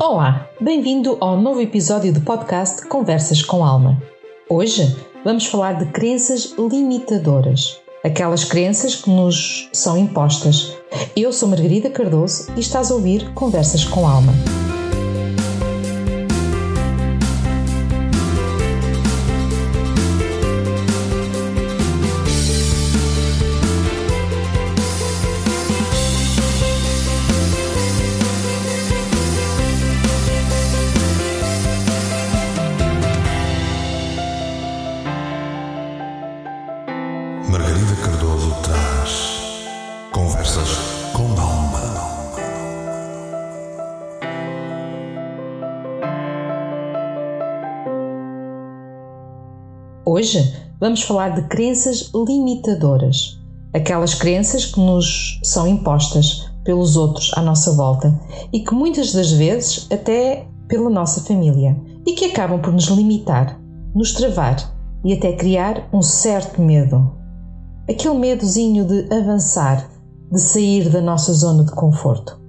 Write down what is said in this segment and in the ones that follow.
Olá, bem-vindo ao novo episódio do podcast Conversas com Alma. Hoje vamos falar de crenças limitadoras, aquelas crenças que nos são impostas. Eu sou Margarida Cardoso e estás a ouvir Conversas com Alma. Hoje vamos falar de crenças limitadoras, aquelas crenças que nos são impostas pelos outros à nossa volta e que muitas das vezes até pela nossa família e que acabam por nos limitar, nos travar e até criar um certo medo. Aquele medozinho de avançar, de sair da nossa zona de conforto.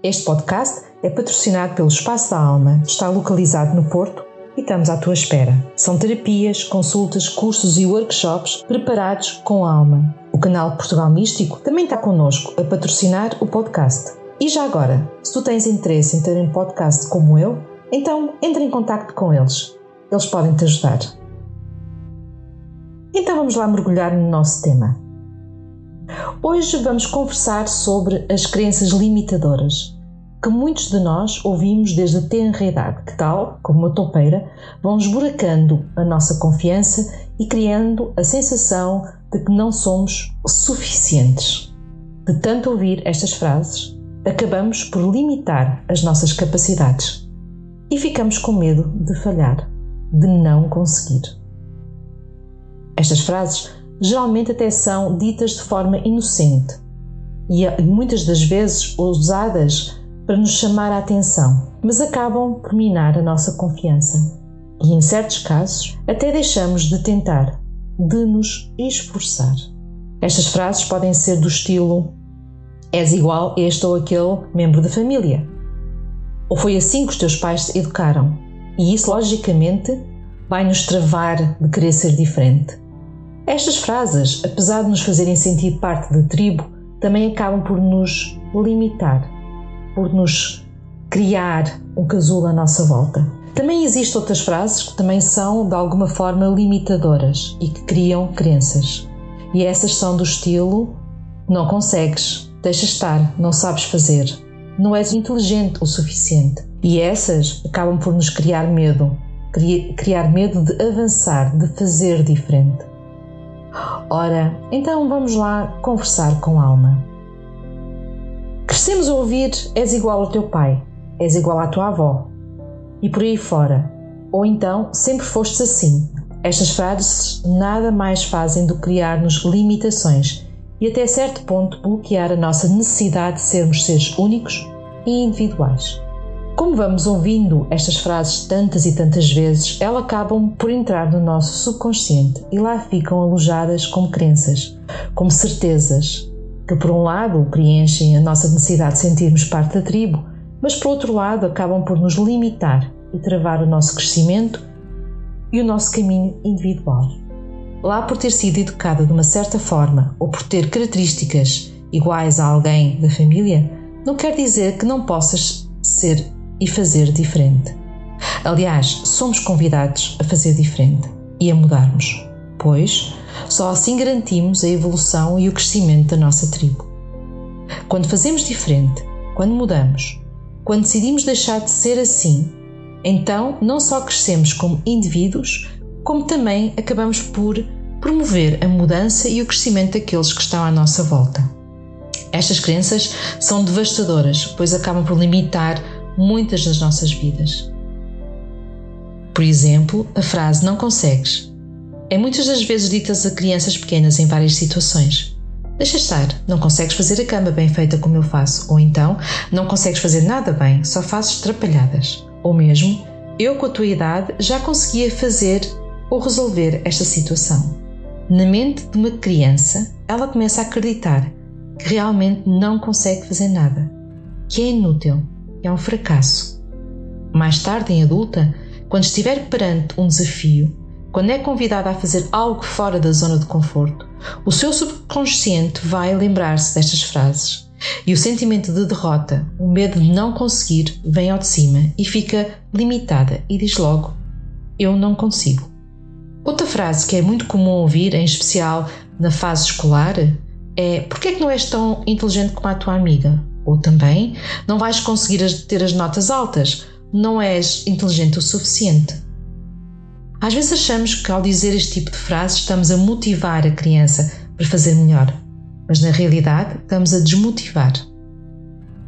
Este podcast é patrocinado pelo Espaço da Alma, está localizado no Porto e estamos à tua espera. São terapias, consultas, cursos e workshops preparados com alma. O canal Portugal Místico também está connosco a patrocinar o podcast. E já agora, se tu tens interesse em ter um podcast como eu, então entre em contato com eles. Eles podem te ajudar. Então vamos lá mergulhar no nosso tema. Hoje vamos conversar sobre as crenças limitadoras que muitos de nós ouvimos desde a tenra idade, que tal, como uma topeira, vão esburacando a nossa confiança e criando a sensação de que não somos suficientes. De tanto ouvir estas frases, acabamos por limitar as nossas capacidades e ficamos com medo de falhar, de não conseguir. Estas frases geralmente até são ditas de forma inocente e muitas das vezes usadas para nos chamar a atenção, mas acabam por minar a nossa confiança. E em certos casos, até deixamos de tentar, de nos esforçar. Estas frases podem ser do estilo: És igual este ou aquele membro da família. Ou foi assim que os teus pais te educaram. E isso, logicamente, vai nos travar de querer ser diferente. Estas frases, apesar de nos fazerem sentir parte da tribo, também acabam por nos limitar, por nos criar um casulo à nossa volta. Também existem outras frases que também são de alguma forma limitadoras e que criam crenças. E essas são do estilo: não consegues, deixa estar, não sabes fazer, não és inteligente o suficiente. E essas acabam por nos criar medo, criar medo de avançar, de fazer diferente. Ora, então vamos lá conversar com alma. Crescemos a ouvir: és igual ao teu pai, és igual à tua avó, e por aí fora. Ou então, sempre fostes assim. Estas frases nada mais fazem do que criar-nos limitações e, até certo ponto, bloquear a nossa necessidade de sermos seres únicos e individuais. Como vamos ouvindo estas frases tantas e tantas vezes, elas acabam por entrar no nosso subconsciente e lá ficam alojadas como crenças, como certezas, que por um lado preenchem a nossa necessidade de sentirmos parte da tribo, mas por outro lado acabam por nos limitar e travar o nosso crescimento e o nosso caminho individual. Lá por ter sido educada de uma certa forma ou por ter características iguais a alguém da família, não quer dizer que não possas ser e fazer diferente. Aliás, somos convidados a fazer diferente e a mudarmos, pois só assim garantimos a evolução e o crescimento da nossa tribo. Quando fazemos diferente, quando mudamos, quando decidimos deixar de ser assim, então não só crescemos como indivíduos, como também acabamos por promover a mudança e o crescimento daqueles que estão à nossa volta. Estas crenças são devastadoras, pois acabam por limitar muitas das nossas vidas. Por exemplo, a frase não consegues é muitas das vezes dita a crianças pequenas em várias situações. Deixa estar, não consegues fazer a cama bem feita como eu faço, ou então não consegues fazer nada bem, só fazes trapalhadas. Ou mesmo, eu com a tua idade já conseguia fazer ou resolver esta situação. Na mente de uma criança, ela começa a acreditar que realmente não consegue fazer nada, que é inútil, que é um fracasso. Mais tarde, em adulta, quando estiver perante um desafio, quando é convidada a fazer algo fora da zona de conforto, o seu subconsciente vai lembrar-se destas frases. E o sentimento de derrota, o medo de não conseguir, vem ao de cima e fica limitada e diz logo: Eu não consigo. Outra frase que é muito comum ouvir, em especial na fase escolar, é: Por que é que não és tão inteligente como a tua amiga? Ou também: Não vais conseguir ter as notas altas, não és inteligente o suficiente. Às vezes achamos que ao dizer este tipo de frases estamos a motivar a criança para fazer melhor, mas na realidade estamos a desmotivar.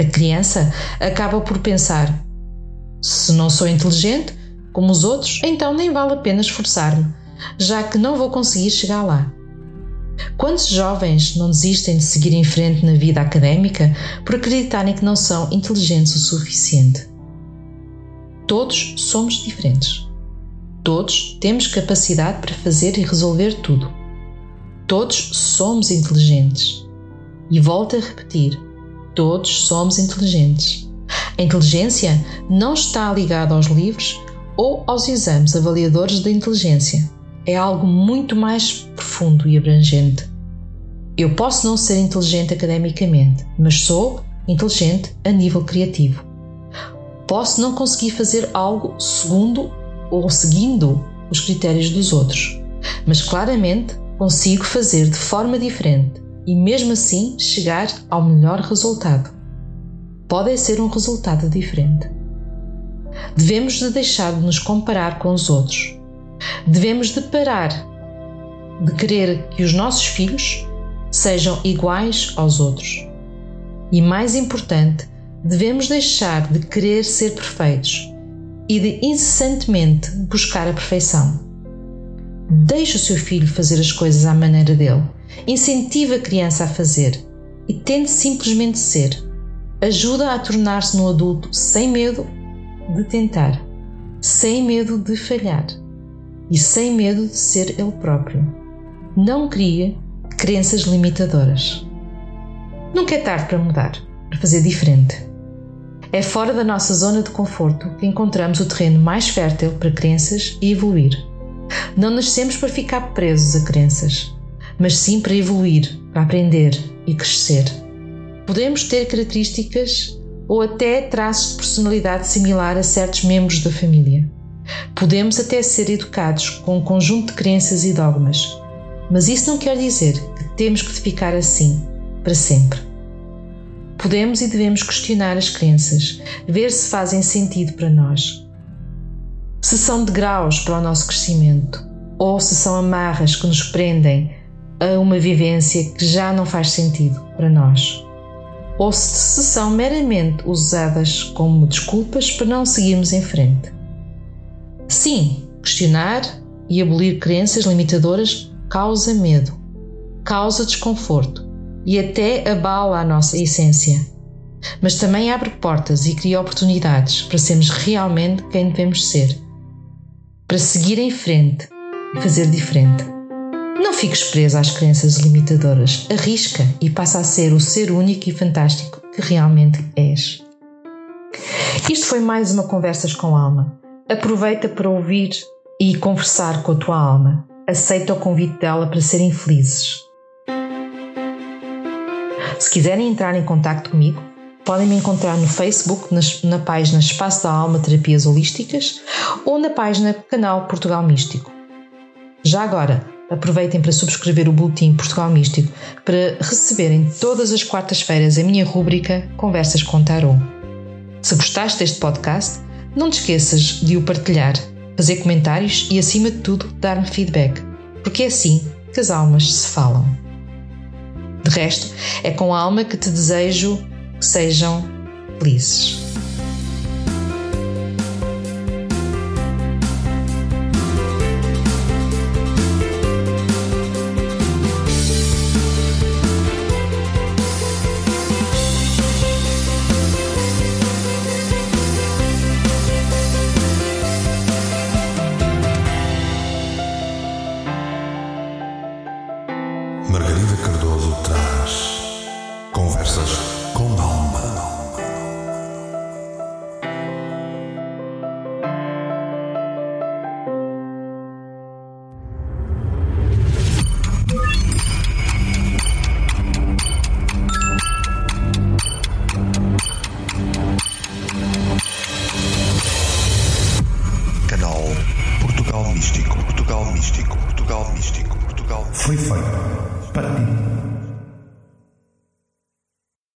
A criança acaba por pensar: se não sou inteligente como os outros, então nem vale a pena esforçar-me, já que não vou conseguir chegar lá. Quantos jovens não desistem de seguir em frente na vida académica por acreditarem que não são inteligentes o suficiente? Todos somos diferentes. Todos temos capacidade para fazer e resolver tudo. Todos somos inteligentes. E volto a repetir: todos somos inteligentes. A inteligência não está ligada aos livros ou aos exames avaliadores da inteligência. É algo muito mais profundo e abrangente. Eu posso não ser inteligente academicamente, mas sou inteligente a nível criativo. Posso não conseguir fazer algo segundo ou seguindo os critérios dos outros, mas claramente consigo fazer de forma diferente e mesmo assim chegar ao melhor resultado. Pode ser um resultado diferente. Devemos de deixar de nos comparar com os outros. Devemos de parar de querer que os nossos filhos sejam iguais aos outros. E mais importante, devemos deixar de querer ser perfeitos e de incessantemente buscar a perfeição. Deixe o seu filho fazer as coisas à maneira dele. Incentive a criança a fazer e tente simplesmente ser. Ajuda a tornar-se um adulto sem medo de tentar, sem medo de falhar e sem medo de ser ele próprio. Não crie crenças limitadoras. Nunca é tarde para mudar, para fazer diferente. É fora da nossa zona de conforto que encontramos o terreno mais fértil para crenças e evoluir. Não nascemos para ficar presos a crenças, mas sim para evoluir, para aprender e crescer. Podemos ter características ou até traços de personalidade similar a certos membros da família. Podemos até ser educados com um conjunto de crenças e dogmas, mas isso não quer dizer que temos que ficar assim para sempre. Podemos e devemos questionar as crenças, ver se fazem sentido para nós. Se são degraus para o nosso crescimento, ou se são amarras que nos prendem a uma vivência que já não faz sentido para nós. Ou se são meramente usadas como desculpas para não seguirmos em frente. Sim, questionar e abolir crenças limitadoras causa medo, causa desconforto, e até abala a nossa essência. Mas também abre portas e cria oportunidades para sermos realmente quem devemos ser. Para seguir em frente e fazer diferente. Não fiques preso às crenças limitadoras. Arrisca e passa a ser o ser único e fantástico que realmente és. Isto foi mais uma Conversas com Alma. Aproveita para ouvir e conversar com a tua alma. Aceita o convite dela para serem felizes. Se quiserem entrar em contato comigo, podem me encontrar no Facebook, na página Espaço da Alma Terapias Holísticas ou na página Canal Portugal Místico. Já agora, aproveitem para subscrever o Boletim Portugal Místico para receberem todas as quartas-feiras a minha rúbrica Conversas com Tarot. Se gostaste deste podcast, não te esqueças de o partilhar, fazer comentários e, acima de tudo, dar-me feedback, porque é assim que as almas se falam. De resto, é com a alma que te desejo que sejam felizes.